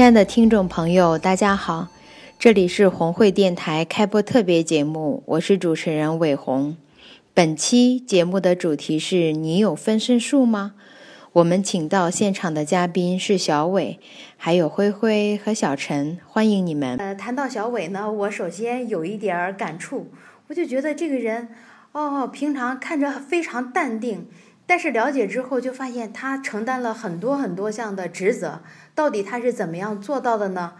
亲爱的听众朋友，大家好，这里是红会电台开播特别节目，我是主持人伟红。本期节目的主题是你有分身术吗？我们请到现场的嘉宾是小伟，还有灰灰和小陈，欢迎你们。呃，谈到小伟呢，我首先有一点儿感触，我就觉得这个人，哦，平常看着非常淡定。但是了解之后，就发现他承担了很多很多项的职责，到底他是怎么样做到的呢？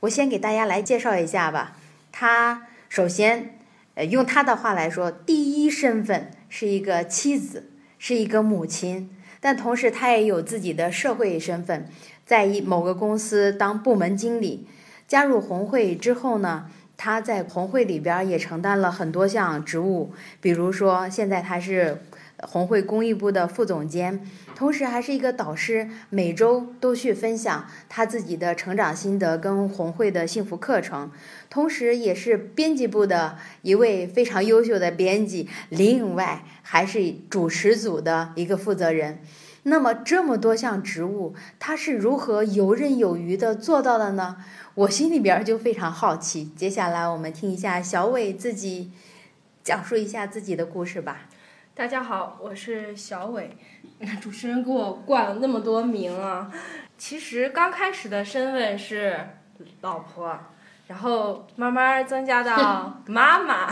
我先给大家来介绍一下吧。他首先，呃，用他的话来说，第一身份是一个妻子，是一个母亲，但同时他也有自己的社会身份，在一某个公司当部门经理。加入红会之后呢，他在红会里边也承担了很多项职务，比如说现在他是。红会公益部的副总监，同时还是一个导师，每周都去分享他自己的成长心得跟红会的幸福课程，同时也是编辑部的一位非常优秀的编辑，另外还是主持组的一个负责人。那么这么多项职务，他是如何游刃有余的做到的呢？我心里边就非常好奇。接下来我们听一下小伟自己讲述一下自己的故事吧。大家好，我是小伟。主持人给我冠了那么多名啊，其实刚开始的身份是老婆，然后慢慢增加到 妈妈，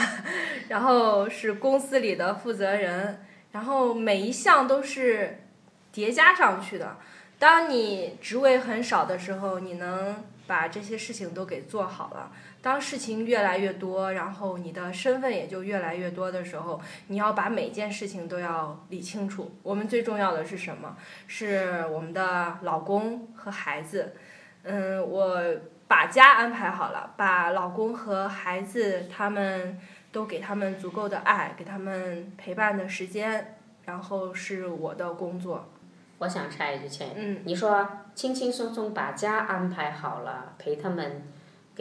然后是公司里的负责人，然后每一项都是叠加上去的。当你职位很少的时候，你能把这些事情都给做好了。当事情越来越多，然后你的身份也就越来越多的时候，你要把每件事情都要理清楚。我们最重要的是什么？是我们的老公和孩子。嗯，我把家安排好了，把老公和孩子他们都给他们足够的爱，给他们陪伴的时间，然后是我的工作。我想插一句，倩，嗯，你说轻轻松松把家安排好了，陪他们。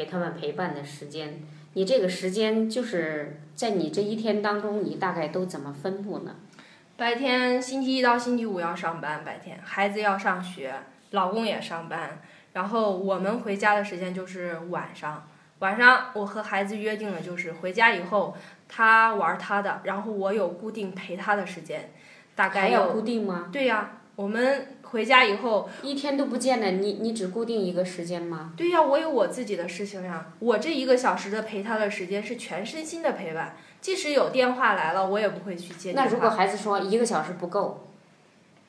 给他们陪伴的时间，你这个时间就是在你这一天当中，你大概都怎么分布呢？白天星期一到星期五要上班，白天孩子要上学，老公也上班，然后我们回家的时间就是晚上。晚上我和孩子约定了，就是回家以后他玩他的，然后我有固定陪他的时间，大概有固定吗？对呀，我们。回家以后一天都不见了，你你只固定一个时间吗？对呀，我有我自己的事情呀。我这一个小时的陪他的时间是全身心的陪伴，即使有电话来了，我也不会去接。那如果孩子说一个小时不够，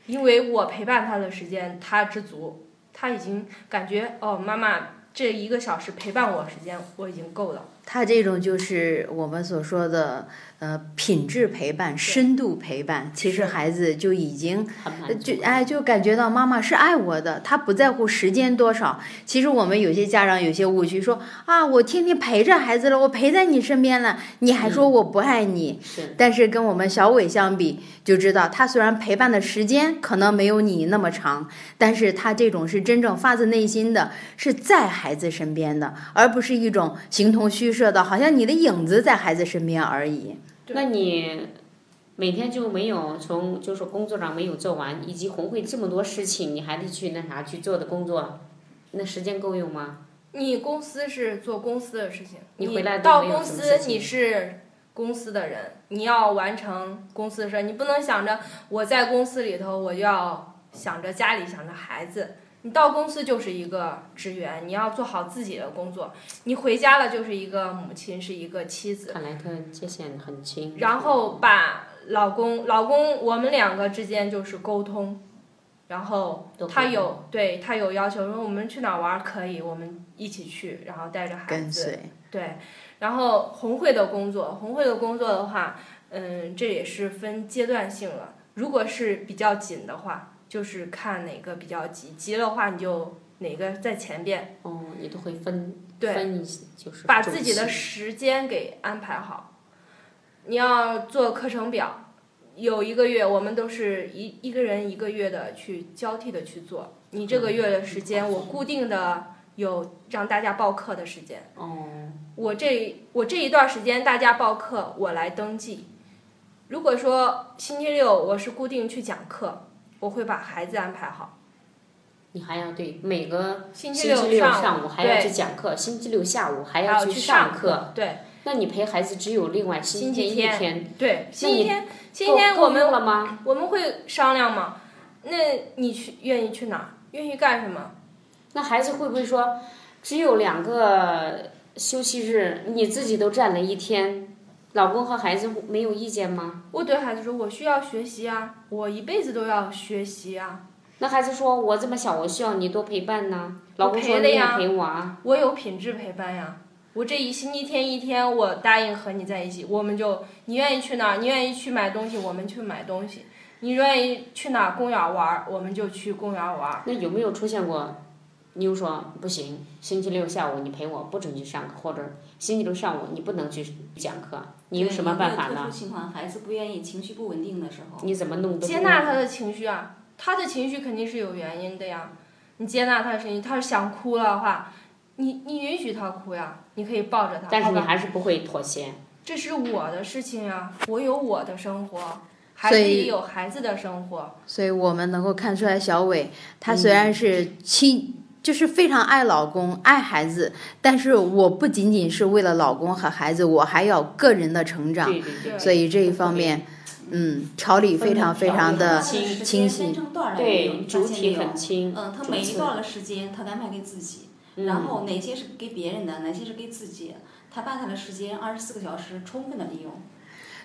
因为我陪伴他的时间他知足，他已经感觉哦，妈妈这一个小时陪伴我时间我已经够了。他这种就是我们所说的。呃，品质陪伴、深度陪伴，其实孩子就已经就哎，就感觉到妈妈是爱我的，他不在乎时间多少。其实我们有些家长有些误区，说啊，我天天陪着孩子了，我陪在你身边了，你还说我不爱你。是。但是跟我们小伟相比，就知道他虽然陪伴的时间可能没有你那么长，但是他这种是真正发自内心的，是在孩子身边的，而不是一种形同虚设的，好像你的影子在孩子身边而已。那你每天就没有从就是工作上没有做完，以及红会这么多事情，你还得去那啥去做的工作，那时间够用吗？你公司是做公司的事情，你回来到公司你是公司的人，你要完成公司的事，你不能想着我在公司里头我就要想着家里想着孩子。你到公司就是一个职员，你要做好自己的工作。你回家了就是一个母亲，是一个妻子。看来他界限很清。然后把老公，老公，我们两个之间就是沟通。然后他有对他有要求，说我们去哪玩可以，我们一起去，然后带着孩子。跟随。对，然后红会的工作，红会的工作的话，嗯，这也是分阶段性了。如果是比较紧的话。就是看哪个比较急，急的话你就哪个在前边，哦，你都会分对分一些，就是把自己的时间给安排好。你要做课程表，有一个月，我们都是一一个人一个月的去交替的去做。你这个月的时间，我固定的有让大家报课的时间。哦，我这我这一段时间大家报课，我来登记。如果说星期六我是固定去讲课，我会把孩子安排好。你还要对每个星星期六上上午还要去讲课，星期六下午还还要去上课。对那你陪孩子只有另外星星期期天一天天，对，星期天星期够够天我们了吗？我们会商量吗？那你去愿意去哪儿？愿意干什么？那孩子会不会说，只有两个休息日，你自己都占了一天，老公和孩子没有意见吗？我对孩子说，我需要学习啊，我一辈子都要学习啊。那孩子说，我这么小，我需要你多陪伴呢。老公说，你也陪的呀陪我啊。我有品质陪伴呀。我这一星期天一天，我答应和你在一起，我们就你愿意去哪儿，你愿意去买东西，我们去买东西；你愿意去哪儿公园玩，我们就去公园玩。那有没有出现过？你又说不行，星期六下午你陪我，不准去上课，或者星期六上午你不能去讲课，你有什么办法呢特殊？情况，孩子不愿意、情绪不稳定的时候，你怎么弄得接纳他的情绪啊，他的情绪肯定是有原因的呀。你接纳他的情绪，他是想哭了的话，你你允许他哭呀，你可以抱着他。但是你还是不会妥协。这是我的事情呀，我有我的生活，孩子有孩子的生活。所以我们能够看出来，小伟他虽然是亲，就是非常爱老公、爱孩子，但是我不仅仅是为了老公和孩子，我还要个人的成长，对对对。所以这一方面，嗯，条理非常非常的清清晰对，主体很清。嗯，他每一段的时间，他安排给自己，嗯然后哪些是给别人的，哪些是给自己，他把他的时间二十四个小时充分的利用。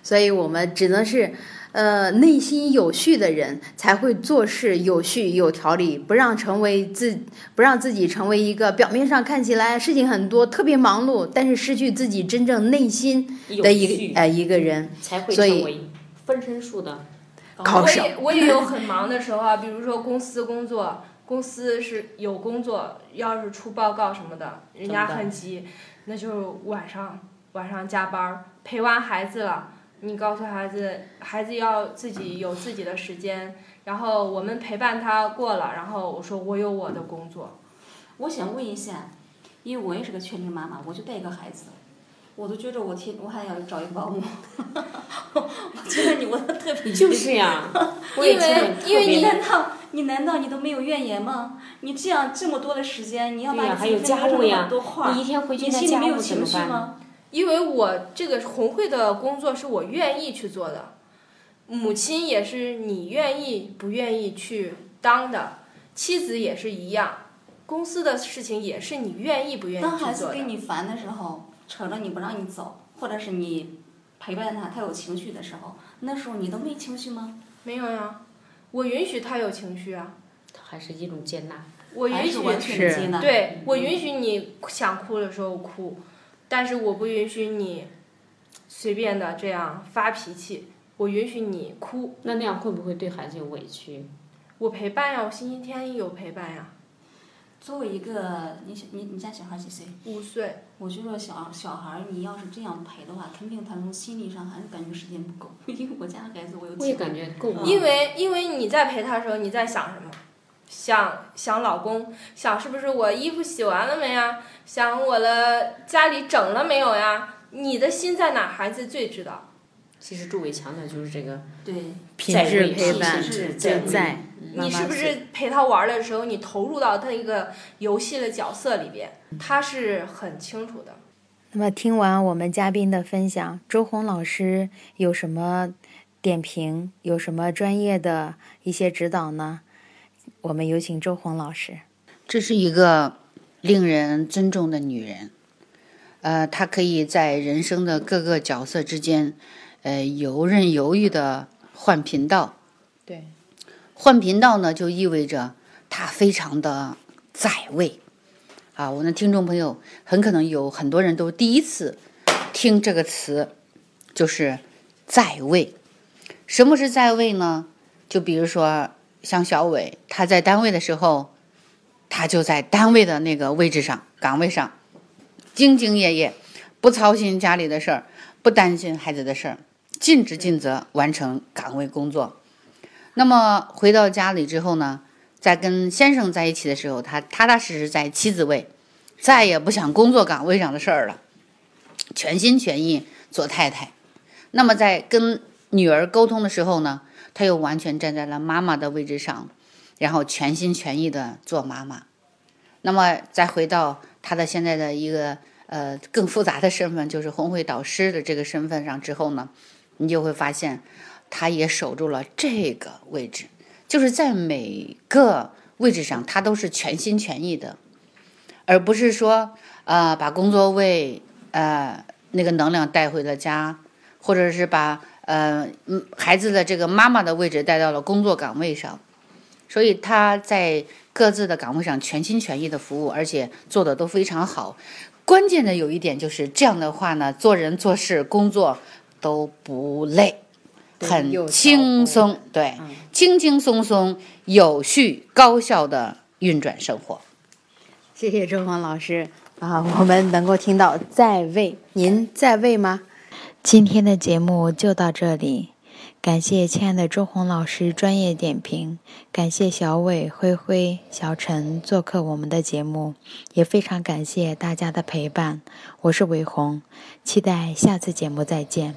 所以我们只能是，呃，内心有序的人才会做事有序有条理，不让成为自不让自己成为一个表面上看起来事情很多、特别忙碌，但是失去自己真正内心的一个呃一个人。才会所以成为分身术的。我高手也我也有很忙的时候啊，比如说公司工作，公司是有工作，要是出报告什么的，人家很急，那就是晚上晚上加班儿陪完孩子了，你告诉孩子，孩子要自己有自己的时间，然后我们陪伴他过了，然后我说我有我的工作，我想问一下，因为我也是个全职妈妈，我就带一个孩子，我都觉着我天，我还要找一个保姆。我觉得你我特别就是呀，我也因为因为你你难道你难道你都没有怨言吗？你这样这么多的时间，你要把你自己分么多块儿你一天回去你那家务怎心里没有情么办？绪吗？因为我这个红会的工作是我愿意去做的，母亲也是你愿意不愿意去当的，妻子也是一样，公司的事情也是你愿意不愿意当孩子去做的。给你烦的时候，扯着你不让你走，或者是你陪伴他，他有情绪的时候，那时候你都没情绪吗？没有呀，我允许他有情绪啊，他还是一种接纳。我允许？对我允许你想哭的时候哭，但是我不允许你随便的这样发脾气，我允许你哭，那那样会不会对孩子有委屈？我陪伴呀，我星期天有陪伴呀，作为一个你小你你家小孩几岁？五岁。我就说小小孩，你要是这样陪的话，肯定他从心理上还是感觉时间不够。因为我家孩子我有我也感觉够了。因为因为你在陪他的时候，你在想什么？想想老公，想是不是我衣服洗完了没呀？想我的家里整了没有呀？你的心在哪？孩子最知道。其实朱伟强调就是这个对品质陪伴品质在在你是不是陪他玩的时候，你投入到他一个游戏的角色里边？他是很清楚的。那么听完我们嘉宾的分享，周红老师有什么点评？有什么专业的一些指导呢？我们有请周红老师。这是一个令人尊重的女人，呃，她可以在人生的各个角色之间，呃，游刃有余的换频道。对，换频道呢，就意味着她非常的在位。啊，我的听众朋友很可能有很多人都第一次听这个词，就是在位。什么是在位呢？就比如说像小伟，他在单位的时候，他就在单位的那个位置上、岗位上，兢兢业业，不操心家里的事儿，不担心孩子的事儿，尽职尽责完成岗位工作。那么回到家里之后呢，在跟先生在一起的时候，他踏踏实实在妻子位，再也不想工作岗位上的事儿了，全心全意做太太。那么在跟女儿沟通的时候呢，他又完全站在了妈妈的位置上，然后全心全意的做妈妈。那么再回到他的现在的一个呃更复杂的身份，就是红会导师的这个身份上之后呢，你就会发现，他也守住了这个位置，就是在每个位置上他都是全心全意的，而不是说呃把工作位呃那个能量带回了家，或者是把呃嗯孩子的这个妈妈的位置带到了工作岗位上，所以他在。各自的岗位上全心全意的服务，而且做的都非常好。关键的有一点就是这样的话呢，做人做事工作都不累，很轻松，对，轻轻松松、有序、高效的运转生活。谢谢周峰老师啊，我们能够听到在位，您在位吗？今天的节目就到这里。感谢亲爱的周红老师专业点评，感谢小伟、灰灰、小陈做客我们的节目，也非常感谢大家的陪伴。我是伟红，期待下次节目再见。